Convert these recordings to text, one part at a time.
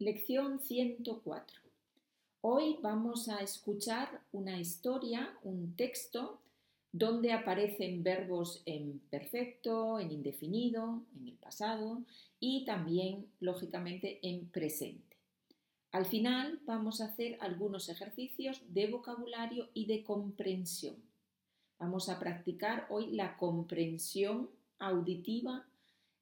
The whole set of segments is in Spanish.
Lección 104. Hoy vamos a escuchar una historia, un texto, donde aparecen verbos en perfecto, en indefinido, en el pasado y también, lógicamente, en presente. Al final vamos a hacer algunos ejercicios de vocabulario y de comprensión. Vamos a practicar hoy la comprensión auditiva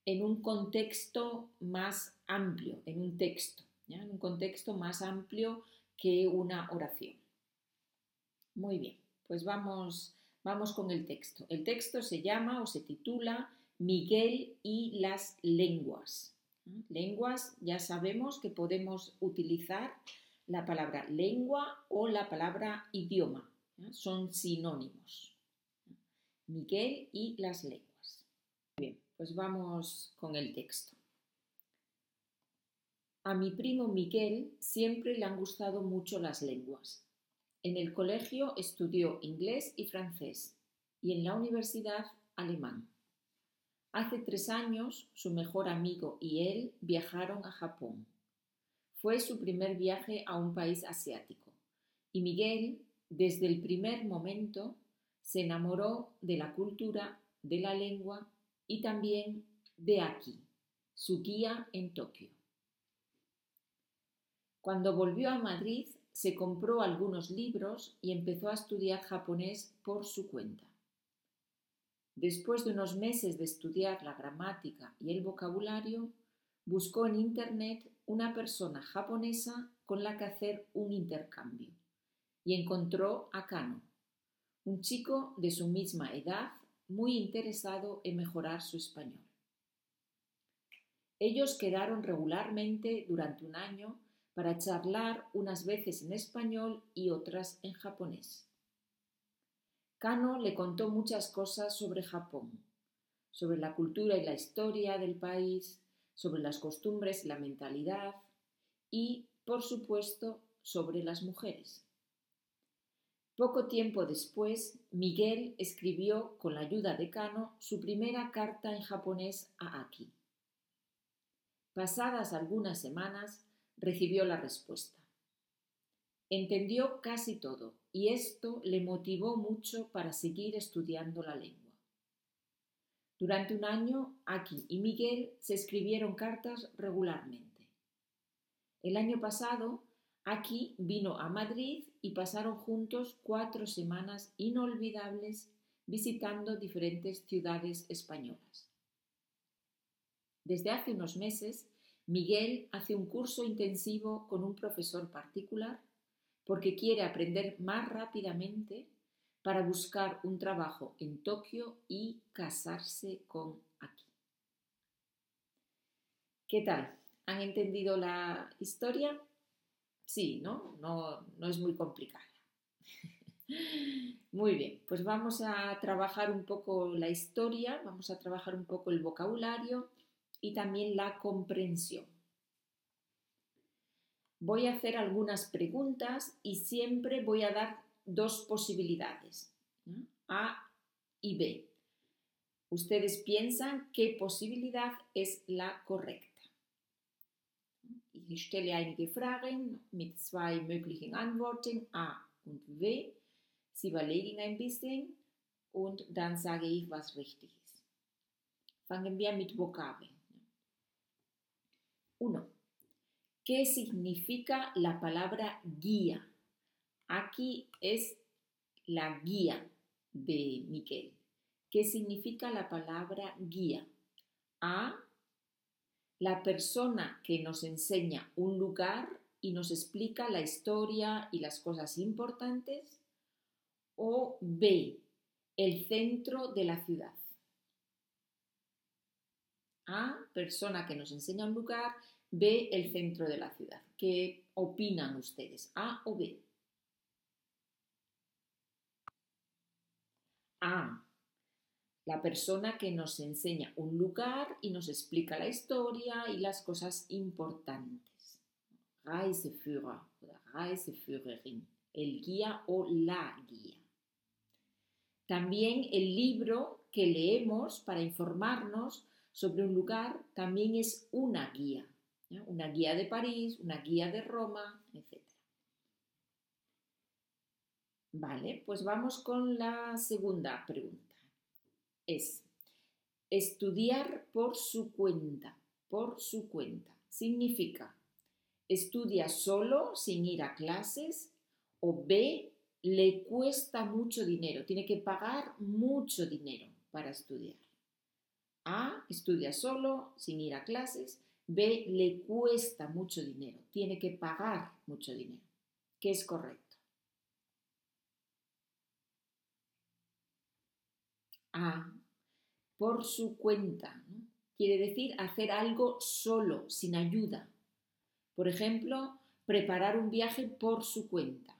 en un contexto más amplio, en un texto, en un contexto más amplio que una oración. Muy bien, pues vamos, vamos con el texto. El texto se llama o se titula Miguel y las lenguas. Lenguas, ya sabemos que podemos utilizar la palabra lengua o la palabra idioma. Son sinónimos. Miguel y las lenguas. Bien, pues vamos con el texto. A mi primo Miguel siempre le han gustado mucho las lenguas. En el colegio estudió inglés y francés y en la universidad alemán. Hace tres años su mejor amigo y él viajaron a Japón. Fue su primer viaje a un país asiático y Miguel, desde el primer momento, se enamoró de la cultura, de la lengua y también de aquí, su guía en Tokio. Cuando volvió a Madrid, se compró algunos libros y empezó a estudiar japonés por su cuenta. Después de unos meses de estudiar la gramática y el vocabulario, buscó en Internet una persona japonesa con la que hacer un intercambio y encontró a Kano, un chico de su misma edad muy interesado en mejorar su español. Ellos quedaron regularmente durante un año para charlar unas veces en español y otras en japonés. Kano le contó muchas cosas sobre Japón, sobre la cultura y la historia del país, sobre las costumbres y la mentalidad y, por supuesto, sobre las mujeres. Poco tiempo después, Miguel escribió, con la ayuda de Kano, su primera carta en japonés a Aki. Pasadas algunas semanas, recibió la respuesta. Entendió casi todo y esto le motivó mucho para seguir estudiando la lengua. Durante un año, Aki y Miguel se escribieron cartas regularmente. El año pasado, Aquí vino a Madrid y pasaron juntos cuatro semanas inolvidables visitando diferentes ciudades españolas. Desde hace unos meses, Miguel hace un curso intensivo con un profesor particular porque quiere aprender más rápidamente para buscar un trabajo en Tokio y casarse con Aki. ¿Qué tal? ¿Han entendido la historia? Sí, ¿no? No, no es muy complicada. Muy bien, pues vamos a trabajar un poco la historia, vamos a trabajar un poco el vocabulario y también la comprensión. Voy a hacer algunas preguntas y siempre voy a dar dos posibilidades, A y B. Ustedes piensan qué posibilidad es la correcta. Ich stelle einige Fragen mit zwei möglichen Antworten A und W. Sie überlegen ein bisschen und dann sage ich, was richtig ist. Fangen wir mit Vokabeln. 1. ¿Qué significa la palabra guía? Aquí es la guía de Miguel. ¿Qué significa la palabra guía? A la persona que nos enseña un lugar y nos explica la historia y las cosas importantes, o B, el centro de la ciudad. A, persona que nos enseña un lugar, B, el centro de la ciudad. ¿Qué opinan ustedes? A o B. A, la persona que nos enseña un lugar y nos explica la historia y las cosas importantes. Reiseführer oder Reiseführerin, el guía o la guía. También el libro que leemos para informarnos sobre un lugar también es una guía. Una guía de París, una guía de Roma, etc. Vale, pues vamos con la segunda pregunta. Es estudiar por su cuenta, por su cuenta. Significa, estudia solo sin ir a clases o B, le cuesta mucho dinero, tiene que pagar mucho dinero para estudiar. A, estudia solo sin ir a clases B, le cuesta mucho dinero, tiene que pagar mucho dinero. ¿Qué es correcto? A, por su cuenta. Quiere decir hacer algo solo, sin ayuda. Por ejemplo, preparar un viaje por su cuenta.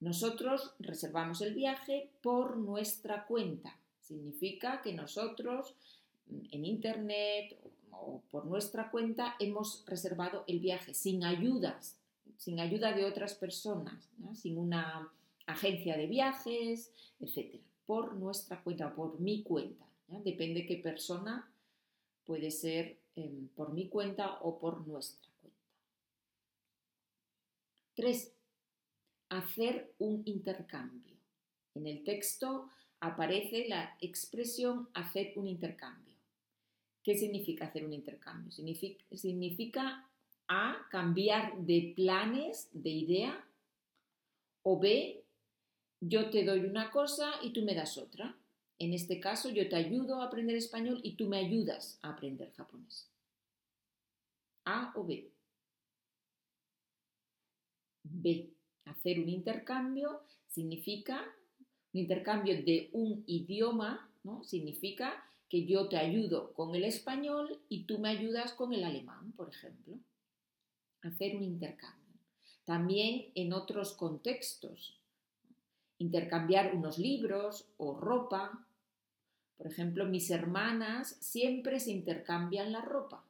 Nosotros reservamos el viaje por nuestra cuenta. Significa que nosotros en Internet o por nuestra cuenta hemos reservado el viaje sin ayudas, sin ayuda de otras personas, sin una agencia de viajes, etcétera, por nuestra cuenta, por mi cuenta. Depende qué persona puede ser em, por mi cuenta o por nuestra cuenta. Tres, hacer un intercambio. En el texto aparece la expresión hacer un intercambio. ¿Qué significa hacer un intercambio? Significa, A, cambiar de planes, de idea, o B, yo te doy una cosa y tú me das otra. En este caso, yo te ayudo a aprender español y tú me ayudas a aprender japonés. A o B. B. Hacer un intercambio significa un intercambio de un idioma, Significa que yo te ayudo con el español y tú me ayudas con el alemán, por ejemplo. Hacer un intercambio. También en otros contextos. Intercambiar unos libros o ropa. Por ejemplo, mis hermanas siempre se intercambian la ropa.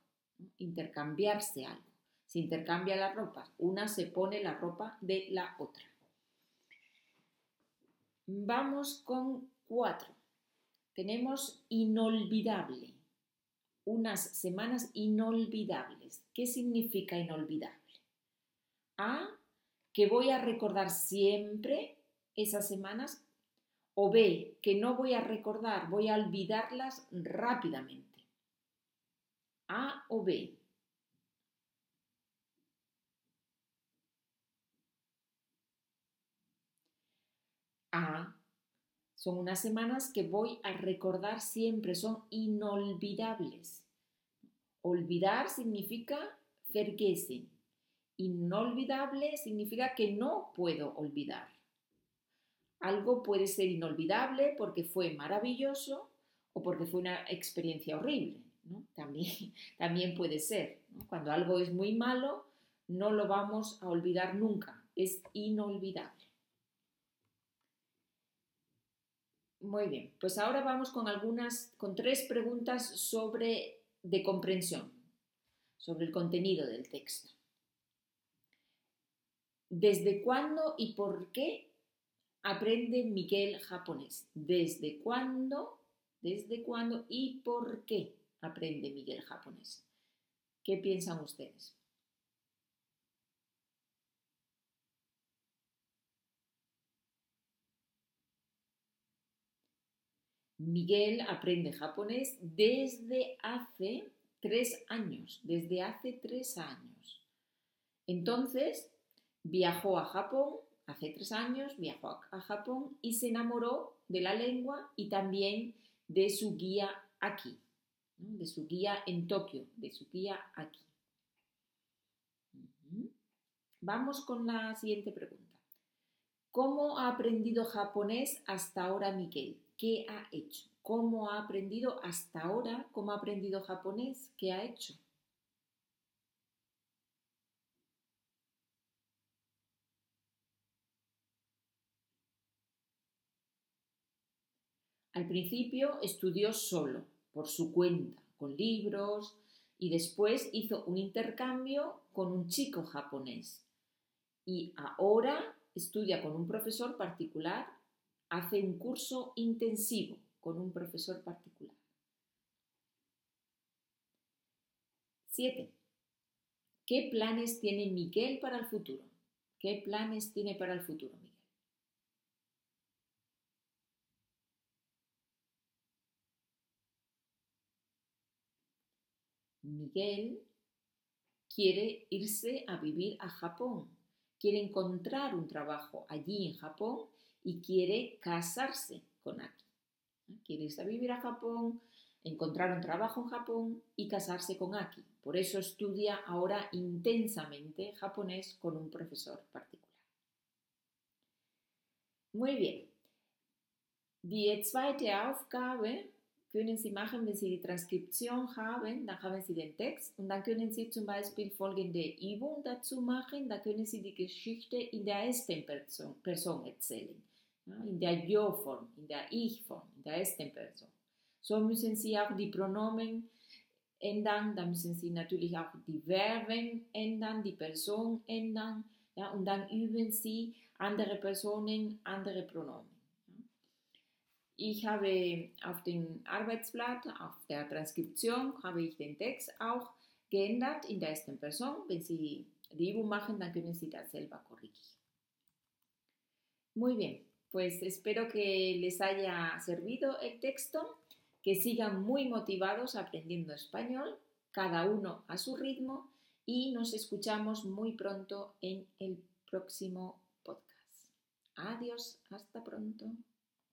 Intercambiarse algo. Se intercambia la ropa. Una se pone la ropa de la otra. Vamos con cuatro tenemos inolvidable, unas semanas inolvidables. ¿Qué significa inolvidable? A, que voy a recordar siempre esas semanas, o B, que no voy a recordar, voy a olvidarlas rápidamente. A o B. A, son unas semanas que voy a recordar siempre, son inolvidables. Olvidar significa vergessen. Inolvidable significa que no puedo olvidar. Algo puede ser inolvidable porque fue maravilloso o porque fue una experiencia horrible. También, también puede ser. Cuando algo es muy malo, no lo vamos a olvidar nunca. Es inolvidable. Muy bien, pues ahora vamos con algunas, con tres preguntas sobre de comprensión, sobre el contenido del texto. ¿Desde cuándo y por qué aprende Miguel japonés? ¿Desde cuándo? ¿Desde cuándo y por qué aprende Miguel japonés? ¿Qué piensan ustedes? Miguel aprende japonés desde hace tres años, desde hace tres años. Entonces, viajó a Japón, hace tres años, viajó a Japón y se enamoró de la lengua y también de su guía aquí, de su guía en Tokio, de su guía aquí. Vamos con la siguiente pregunta. ¿Cómo ha aprendido japonés hasta ahora Miguel? ¿Qué ha hecho? ¿Cómo ha aprendido hasta ahora? ¿Cómo ha aprendido japonés? ¿Qué ha hecho? Al principio estudió solo, por su cuenta, con libros, y después hizo un intercambio con un chico japonés. Y ahora estudia con un profesor particular hace un curso intensivo con un profesor particular. 7. ¿Qué planes tiene Miguel para el futuro? ¿Qué planes tiene para el futuro, Miguel? Miguel quiere irse a vivir a Japón, quiere encontrar un trabajo allí en Japón y quiere casarse con Aki. Quiere irse a vivir a Japón, encontrar un trabajo en Japón y casarse con Aki. Por eso estudia ahora intensamente japonés con un profesor particular. Muy bien. Die zweite Aufgabe können Sie machen, wenn Sie die Transkription haben, dann haben Sie den Text und dann können Sie zum Beispiel folgende Übung dazu machen, da können Sie die Geschichte in der ersten Person erzählen, ja, in der Jo-Form, in der Ich-Form, in der ersten Person. So müssen Sie auch die Pronomen ändern, da müssen Sie natürlich auch die Verben ändern, die Person ändern, ja, und dann üben Sie andere Personen, andere Pronomen. Ich habe auf dem Arbeitsblatt, auf der Transkription, habe ich den Text auch geändert in der ersten Person. Wenn Sie die Übung machen, dann können Sie das selber corrigieren. Muy bien, pues espero que les haya servido el texto que sigan muy motivados aprendiendo español, cada uno a su ritmo, y nos escuchamos muy pronto en el próximo podcast. Adiós, hasta pronto.